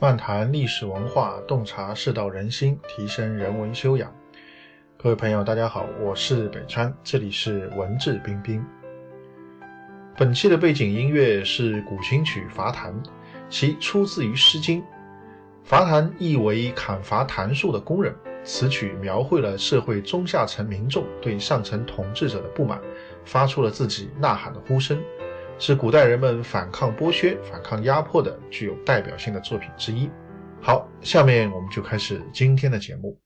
漫谈历史文化，洞察世道人心，提升人文修养。各位朋友，大家好，我是北川，这里是文质彬彬。本期的背景音乐是古琴曲《伐檀》，其出自于《诗经》。伐檀意为砍伐檀树的工人。此曲描绘了社会中下层民众对上层统治者的不满，发出了自己呐喊的呼声。是古代人们反抗剥削、反抗压迫的具有代表性的作品之一。好，下面我们就开始今天的节目。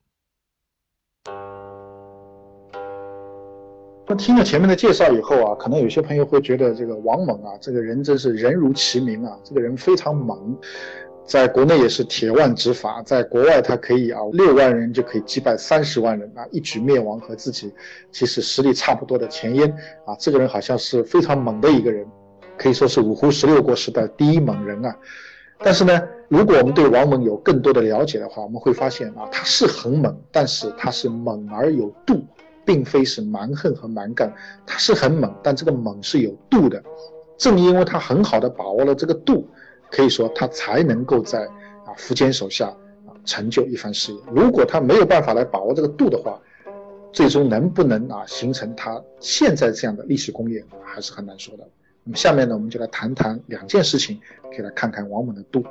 那听了前面的介绍以后啊，可能有些朋友会觉得这个王猛啊，这个人真是人如其名啊，这个人非常猛，在国内也是铁腕执法，在国外他可以啊六万人就可以击败三十万人啊，一举灭亡和自己其实实力差不多的前燕啊，这个人好像是非常猛的一个人。可以说是五胡十六国时代第一猛人啊！但是呢，如果我们对王猛有更多的了解的话，我们会发现啊，他是很猛，但是他是猛而有度，并非是蛮横和蛮干。他是很猛，但这个猛是有度的。正因为他很好的把握了这个度，可以说他才能够在啊苻坚手下啊成就一番事业。如果他没有办法来把握这个度的话，最终能不能啊形成他现在这样的历史功业，还是很难说的。那么下面呢，我们就来谈谈两件事情，可以来看看王猛的度。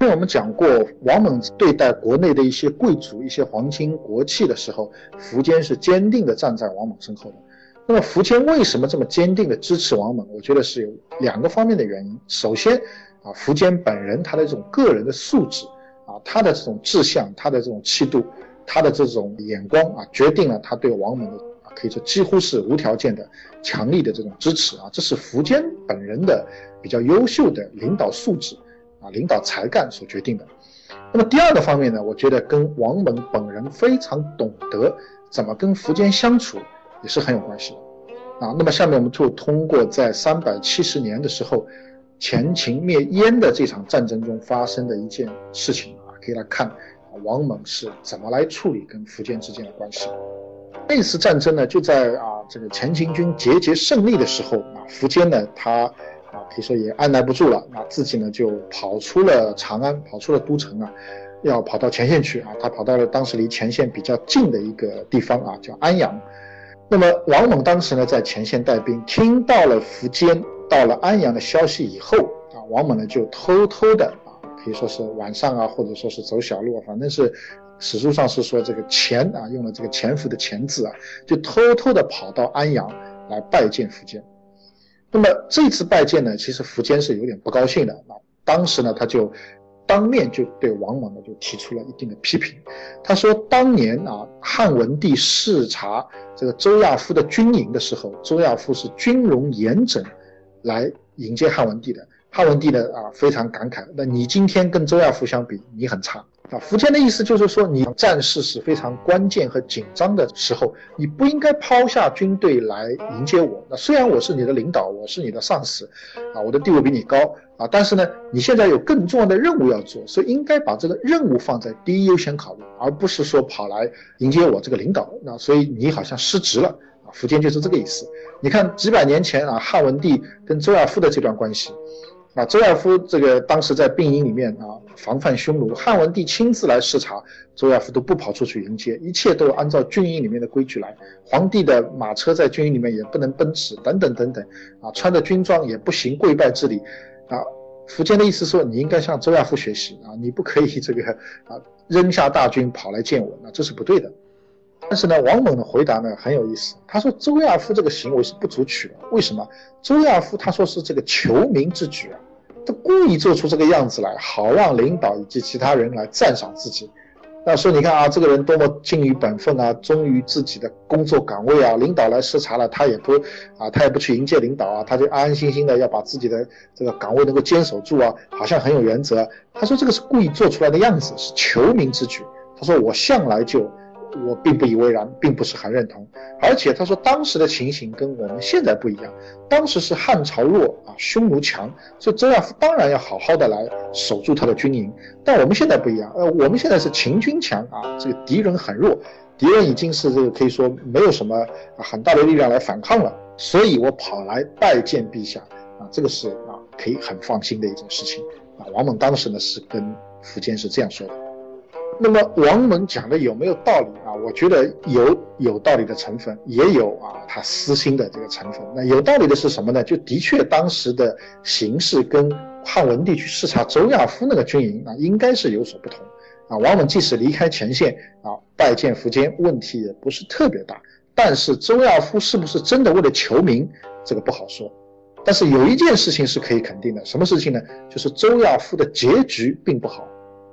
因为我们讲过，王猛对待国内的一些贵族、一些皇亲国戚的时候，苻坚是坚定的站在王猛身后的。那么苻坚为什么这么坚定的支持王猛？我觉得是有两个方面的原因。首先啊，苻坚本人他的这种个人的素质啊，他的这种志向，他的这种气度，他的这种眼光啊，决定了他对王猛的。可以说几乎是无条件的、强力的这种支持啊，这是苻坚本人的比较优秀的领导素质啊、领导才干所决定的。那么第二个方面呢，我觉得跟王猛本人非常懂得怎么跟苻坚相处也是很有关系的啊。那么下面我们就通过在三百七十年的时候，前秦灭燕的这场战争中发生的一件事情啊，可以来看王猛是怎么来处理跟苻坚之间的关系。那次战争呢，就在啊这个前秦军节节胜利的时候啊，苻坚呢他啊可以说也按耐不住了，那自己呢就跑出了长安，跑出了都城啊，要跑到前线去啊。他跑到了当时离前线比较近的一个地方啊，叫安阳。那么王猛当时呢在前线带兵，听到了苻坚到了安阳的消息以后啊，王猛呢就偷偷的啊，可以说是晚上啊，或者说是走小路，反正是。史书上是说这个潜啊，用了这个潜伏的潜字啊，就偷偷的跑到安阳来拜见苻坚。那么这次拜见呢，其实苻坚是有点不高兴的。那当时呢，他就当面就对王猛呢就提出了一定的批评。他说，当年啊，汉文帝视察这个周亚夫的军营的时候，周亚夫是军容严整来迎接汉文帝的。汉文帝呢啊非常感慨，那你今天跟周亚夫相比，你很差啊。苻坚的意思就是说，你战事是非常关键和紧张的时候，你不应该抛下军队来迎接我。那虽然我是你的领导，我是你的上司，啊，我的地位比你高啊，但是呢，你现在有更重要的任务要做，所以应该把这个任务放在第一优先考虑，而不是说跑来迎接我这个领导。那所以你好像失职了啊。苻坚就是这个意思。你看几百年前啊，汉文帝跟周亚夫的这段关系。啊，周亚夫这个当时在兵营里面啊，防范匈奴，汉文帝亲自来视察，周亚夫都不跑出去迎接，一切都按照军营里面的规矩来。皇帝的马车在军营里面也不能奔驰，等等等等，啊，穿着军装也不行跪拜之礼，啊，苻坚的意思说你应该向周亚夫学习啊，你不可以这个啊扔下大军跑来见我，那这是不对的。但是呢，王猛的回答呢很有意思。他说周亚夫这个行为是不足取的。为什么？周亚夫他说是这个求名之举啊，他故意做出这个样子来，好让领导以及其他人来赞赏自己。那说你看啊，这个人多么尽于本分啊，忠于自己的工作岗位啊。领导来视察了，他也不啊，他也不去迎接领导啊，他就安安心心的要把自己的这个岗位能够坚守住啊，好像很有原则。他说这个是故意做出来的样子，是求名之举。他说我向来就。我并不以为然，并不是很认同。而且他说当时的情形跟我们现在不一样，当时是汉朝弱啊，匈奴强，所以周亚夫当然要好好的来守住他的军营。但我们现在不一样，呃，我们现在是秦军强啊，这个敌人很弱，敌人已经是这个可以说没有什么很大的力量来反抗了，所以我跑来拜见陛下啊，这个是啊可以很放心的一件事情啊。王猛当时呢是跟苻坚是这样说的。那么王猛讲的有没有道理啊？我觉得有有道理的成分，也有啊他私心的这个成分。那有道理的是什么呢？就的确当时的形势跟汉文帝去视察周亚夫那个军营啊，应该是有所不同啊。王蒙即使离开前线啊，拜见苻坚，问题也不是特别大。但是周亚夫是不是真的为了求名，这个不好说。但是有一件事情是可以肯定的，什么事情呢？就是周亚夫的结局并不好。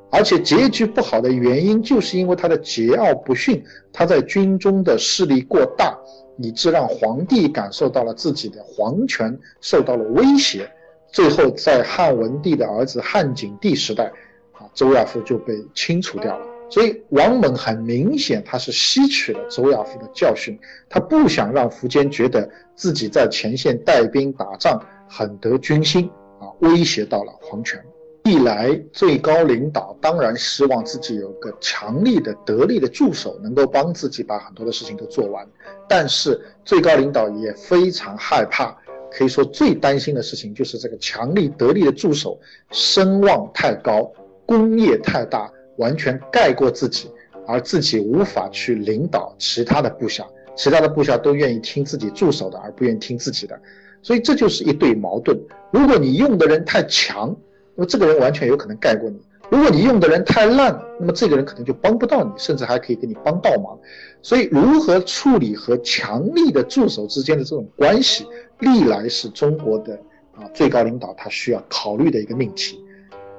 而且结局不好的原因，就是因为他的桀骜不驯，他在军中的势力过大，以致让皇帝感受到了自己的皇权受到了威胁。最后，在汉文帝的儿子汉景帝时代，啊，周亚夫就被清除掉了。所以，王猛很明显，他是吸取了周亚夫的教训，他不想让苻坚觉得自己在前线带兵打仗很得军心，啊，威胁到了皇权。历来最高领导当然希望自己有个强力的、得力的助手，能够帮自己把很多的事情都做完。但是最高领导也非常害怕，可以说最担心的事情就是这个强力得力的助手声望太高，功业太大，完全盖过自己，而自己无法去领导其他的部下，其他的部下都愿意听自己助手的，而不愿意听自己的。所以这就是一对矛盾。如果你用的人太强，那么这个人完全有可能盖过你。如果你用的人太烂，那么这个人可能就帮不到你，甚至还可以给你帮倒忙。所以，如何处理和强力的助手之间的这种关系，历来是中国的啊最高领导他需要考虑的一个命题。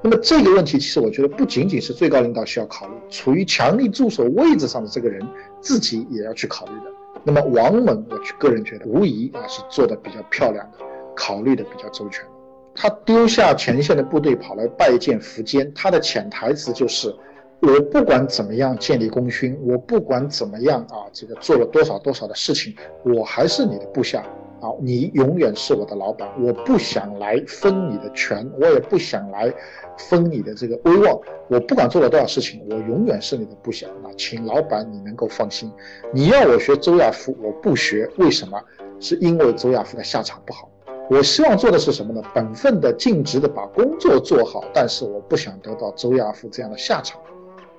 那么这个问题，其实我觉得不仅仅是最高领导需要考虑，处于强力助手位置上的这个人自己也要去考虑的。那么王猛，我个人觉得无疑啊是做的比较漂亮的，考虑的比较周全。他丢下前线的部队跑来拜见苻坚，他的潜台词就是：我不管怎么样建立功勋，我不管怎么样啊，这个做了多少多少的事情，我还是你的部下啊，你永远是我的老板，我不想来分你的权，我也不想来分你的这个威望，我不管做了多少事情，我永远是你的部下啊，请老板你能够放心。你要我学周亚夫，我不学，为什么？是因为周亚夫的下场不好。我希望做的是什么呢？本分的、尽职的把工作做好，但是我不想得到周亚夫这样的下场，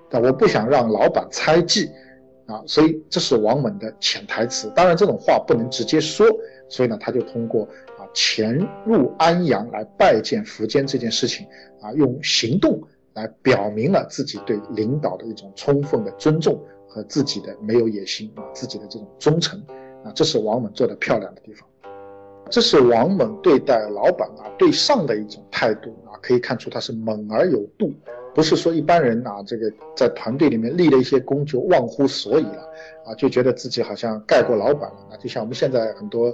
但我不想让老板猜忌，啊，所以这是王猛的潜台词。当然这种话不能直接说，所以呢，他就通过啊潜入安阳来拜见苻坚这件事情，啊，用行动来表明了自己对领导的一种充分的尊重和自己的没有野心啊，自己的这种忠诚，啊，这是王猛做的漂亮的地方。这是王猛对待老板啊对上的一种态度啊，可以看出他是猛而有度，不是说一般人啊这个在团队里面立了一些功就忘乎所以了啊，就觉得自己好像盖过老板了。那就像我们现在很多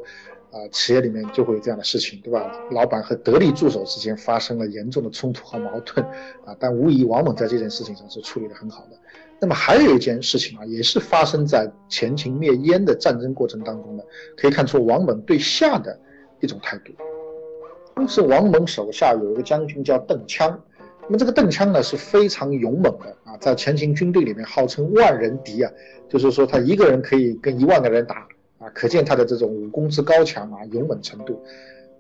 啊企业里面就会有这样的事情，对吧？老板和得力助手之间发生了严重的冲突和矛盾啊，但无疑王猛在这件事情上是处理的很好的。那么还有一件事情啊，也是发生在前秦灭燕的战争过程当中的，可以看出王猛对下的。一种态度。当时王猛手下有一个将军叫邓羌，那么这个邓羌呢是非常勇猛的啊，在前秦军队里面号称万人敌啊，就是说他一个人可以跟一万个人打啊，可见他的这种武功之高强啊，勇猛程度。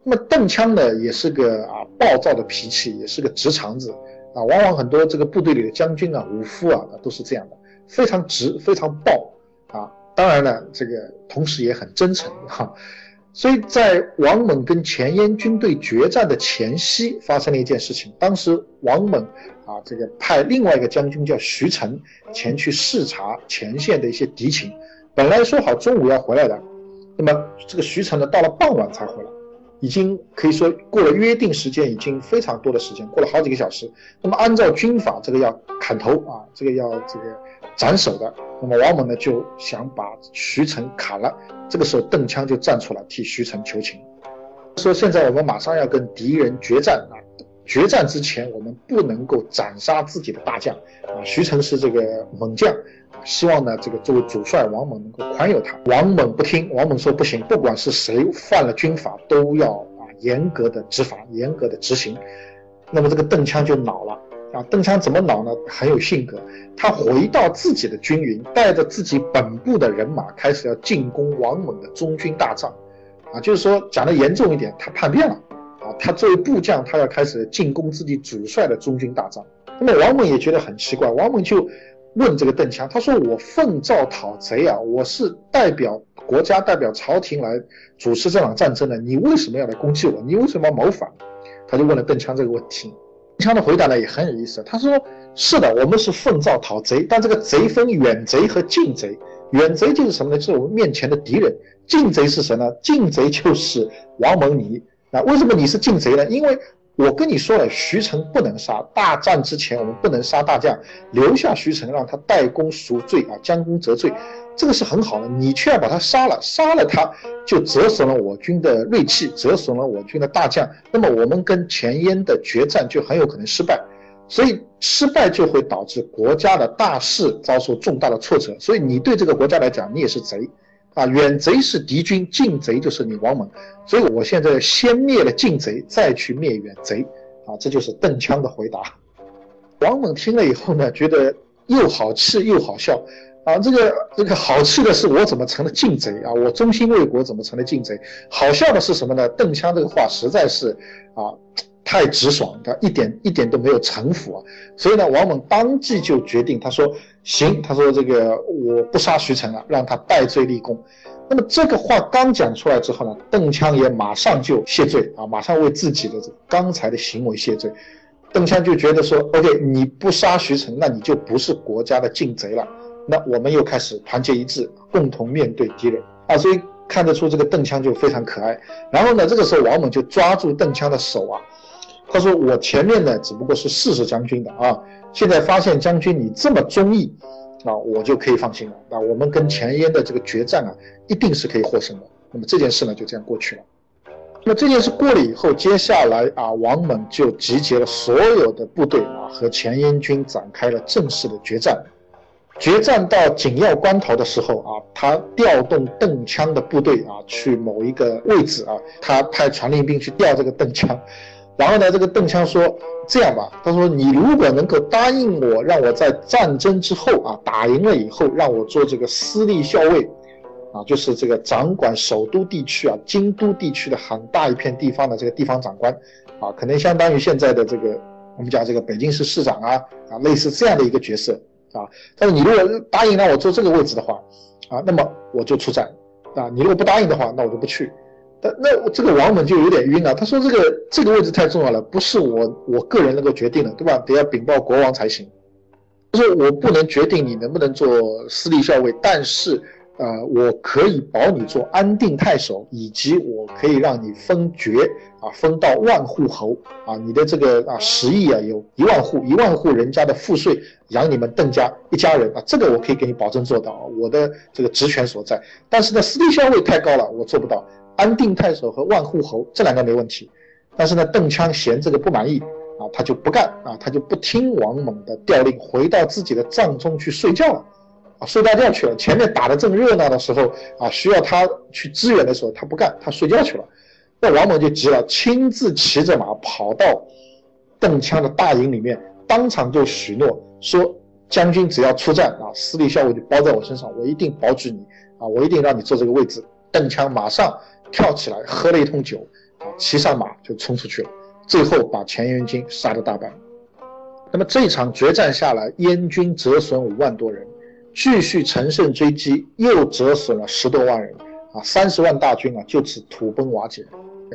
那么邓羌呢也是个啊暴躁的脾气，也是个直肠子啊，往往很多这个部队里的将军啊、武夫啊都是这样的，非常直、非常暴啊。当然了，这个同时也很真诚哈。所以在王猛跟前燕军队决战的前夕，发生了一件事情。当时王猛啊，这个派另外一个将军叫徐成前去视察前线的一些敌情。本来说好中午要回来的，那么这个徐成呢，到了傍晚才回来，已经可以说过了约定时间，已经非常多的时间，过了好几个小时。那么按照军法，这个要砍头啊，这个要这个斩首的。那么王猛呢，就想把徐成砍了。这个时候，邓羌就站出来替徐成求情，说：“现在我们马上要跟敌人决战啊，决战之前，我们不能够斩杀自己的大将啊。徐成是这个猛将，希望呢，这个作为主帅王猛能够宽宥他。王猛不听，王猛说不行，不管是谁犯了军法，都要啊严格的执法，严格的执行。那么这个邓羌就恼了。”啊，邓羌怎么恼呢？很有性格。他回到自己的军营，带着自己本部的人马，开始要进攻王猛的中军大帐。啊，就是说讲的严重一点，他叛变了。啊，他作为部将，他要开始进攻自己主帅的中军大帐。那么王猛也觉得很奇怪，王猛就问这个邓羌，他说：“我奉诏讨贼啊，我是代表国家、代表朝廷来主持这场战争的，你为什么要来攻击我？你为什么要谋反？”他就问了邓羌这个问题。邓羌的回答呢也很有意思，他说：“是的，我们是奉诏讨贼，但这个贼分远贼和近贼。远贼就是什么呢？就是我们面前的敌人。近贼是谁呢？近贼就是王蒙你。那为什么你是近贼呢？因为。”我跟你说了，徐成不能杀。大战之前，我们不能杀大将，留下徐成，让他代功赎罪啊，将功折罪，这个是很好的。你却要把他杀了，杀了他就折损了我军的锐气，折损了我军的大将。那么我们跟前燕的决战就很有可能失败，所以失败就会导致国家的大事遭受重大的挫折。所以你对这个国家来讲，你也是贼。啊，远贼是敌军，近贼就是你王猛，所以我现在先灭了近贼，再去灭远贼。啊，这就是邓羌的回答。王猛听了以后呢，觉得又好气又好笑。啊，这个这个好气的是我怎么成了近贼啊？我忠心为国怎么成了近贼？好笑的是什么呢？邓羌这个话实在是啊。太直爽，他一点一点都没有城府啊！所以呢，王猛当即就决定，他说：“行，他说这个我不杀徐成了，让他戴罪立功。”那么这个话刚讲出来之后呢，邓羌也马上就谢罪啊，马上为自己的这刚才的行为谢罪。邓羌就觉得说：“OK，你不杀徐成，那你就不是国家的禁贼了。那我们又开始团结一致，共同面对敌人啊！”所以看得出这个邓羌就非常可爱。然后呢，这个时候王猛就抓住邓羌的手啊。他说：“我前面呢只不过是试试将军的啊，现在发现将军你这么忠义，啊，我就可以放心了。那我们跟前燕的这个决战啊，一定是可以获胜的。那么这件事呢就这样过去了。那这件事过了以后，接下来啊，王猛就集结了所有的部队啊，和前燕军展开了正式的决战。决战到紧要关头的时候啊，他调动邓羌的部队啊，去某一个位置啊，他派传令兵去调这个邓羌。”然后呢，这个邓羌说：“这样吧，他说你如果能够答应我，让我在战争之后啊打赢了以后，让我做这个私立校尉，啊，就是这个掌管首都地区啊、京都地区的很大一片地方的这个地方长官，啊，可能相当于现在的这个我们讲这个北京市市长啊啊，类似这样的一个角色啊。但是你如果答应让我坐这个位置的话，啊，那么我就出战，啊，你如果不答应的话，那我就不去。”但那这个王猛就有点晕了，他说：“这个这个位置太重要了，不是我我个人能够决定的，对吧？得要禀报国王才行。他说我不能决定你能不能做私立校尉，但是，呃，我可以保你做安定太守，以及我可以让你封爵啊，封到万户侯啊，你的这个啊十亿啊，有一万户，一万户人家的赋税养你们邓家一家人啊，这个我可以给你保证做到，我的这个职权所在。但是呢，司隶校尉太高了，我做不到。”安定太守和万户侯这两个没问题，但是呢，邓羌嫌这个不满意啊，他就不干啊，他就不听王猛的调令，回到自己的帐中去睡觉了，啊，睡大觉去了。前面打得正热闹的时候啊，需要他去支援的时候，他不干，他睡觉去了。那王猛就急了，亲自骑着马跑到邓羌的大营里面，当场就许诺说：“将军只要出战啊，司隶校尉就包在我身上，我一定保举你啊，我一定让你坐这个位置。”邓羌马上。跳起来喝了一通酒，啊，骑上马就冲出去了，最后把前燕军杀得大败。那么这一场决战下来，燕军折损五万多人，继续乘胜追击，又折损了十多万人，啊，三十万大军啊就此土崩瓦解。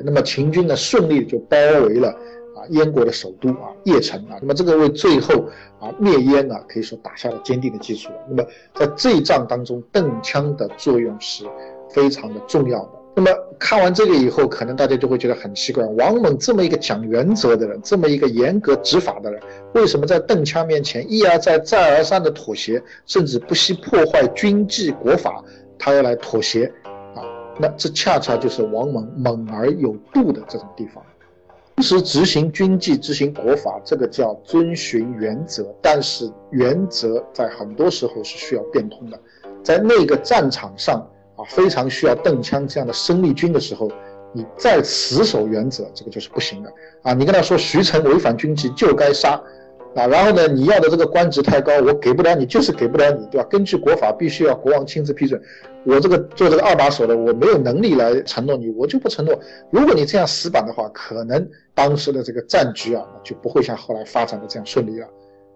那么秦军呢顺利就包围了啊燕国的首都啊邺城啊，那么这个为最后啊灭燕啊可以说打下了坚定的基础。那么在这一仗当中，邓羌的作用是非常的重要的。那么看完这个以后，可能大家就会觉得很奇怪：王猛这么一个讲原则的人，这么一个严格执法的人，为什么在邓羌面前一而再、再而三的妥协，甚至不惜破坏军纪国法，他要来妥协啊？那这恰恰就是王猛猛而有度的这种地方。同时执行军纪、执行国法，这个叫遵循原则，但是原则在很多时候是需要变通的，在那个战场上。啊，非常需要邓羌这样的生力军的时候，你再死守原则，这个就是不行的啊！你跟他说徐成违反军纪就该杀啊，然后呢，你要的这个官职太高，我给不了你，就是给不了你，对吧？根据国法，必须要国王亲自批准。我这个做这个二把手的，我没有能力来承诺你，我就不承诺。如果你这样死板的话，可能当时的这个战局啊，就不会像后来发展的这样顺利了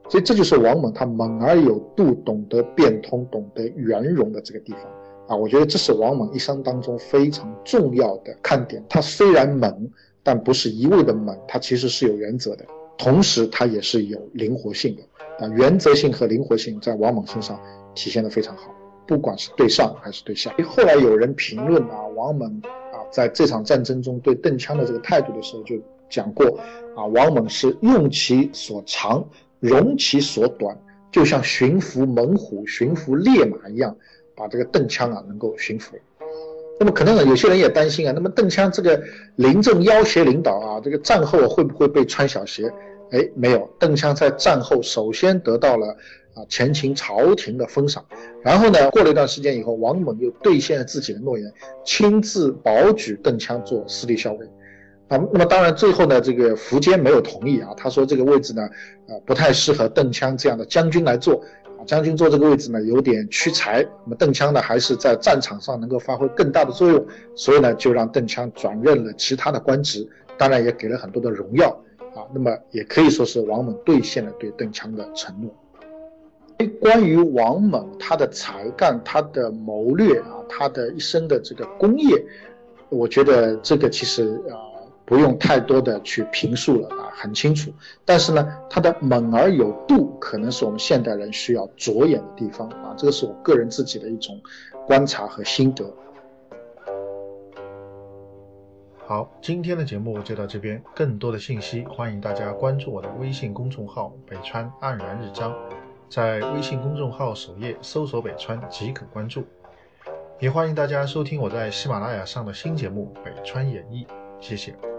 所以这就是王猛他猛而有度，懂得变通，懂得圆融的这个地方啊。我觉得这是王猛一生当中非常重要的看点。他虽然猛，但不是一味的猛，他其实是有原则的，同时他也是有灵活性的啊。原则性和灵活性在王猛身上体现的非常好，不管是对上还是对下。后来有人评论啊，王猛啊在这场战争中对邓羌的这个态度的时候，就讲过啊，王猛是用其所长。容其所短，就像驯服猛虎、驯服烈马一样，把这个邓羌啊能够驯服。那么可能有些人也担心啊，那么邓羌这个临阵要挟领导啊，这个战后会不会被穿小鞋？哎，没有，邓羌在战后首先得到了啊前秦朝廷的封赏，然后呢，过了一段时间以后，王猛又兑现了自己的诺言，亲自保举邓羌做司隶校尉。啊，那么当然，最后呢，这个苻坚没有同意啊。他说这个位置呢，呃，不太适合邓羌这样的将军来做。啊将军坐这个位置呢，有点屈才。那么邓羌呢，还是在战场上能够发挥更大的作用，所以呢，就让邓羌转任了其他的官职，当然也给了很多的荣耀啊。那么也可以说是王猛兑现了对邓羌的承诺。关于王猛他的才干、他的谋略啊，他的一生的这个功业，我觉得这个其实啊。不用太多的去评述了啊，很清楚。但是呢，它的猛而有度，可能是我们现代人需要着眼的地方啊。这个是我个人自己的一种观察和心得。好，今天的节目就到这边。更多的信息，欢迎大家关注我的微信公众号“北川黯然日章”，在微信公众号首页搜索“北川”即可关注。也欢迎大家收听我在喜马拉雅上的新节目《北川演义》，谢谢。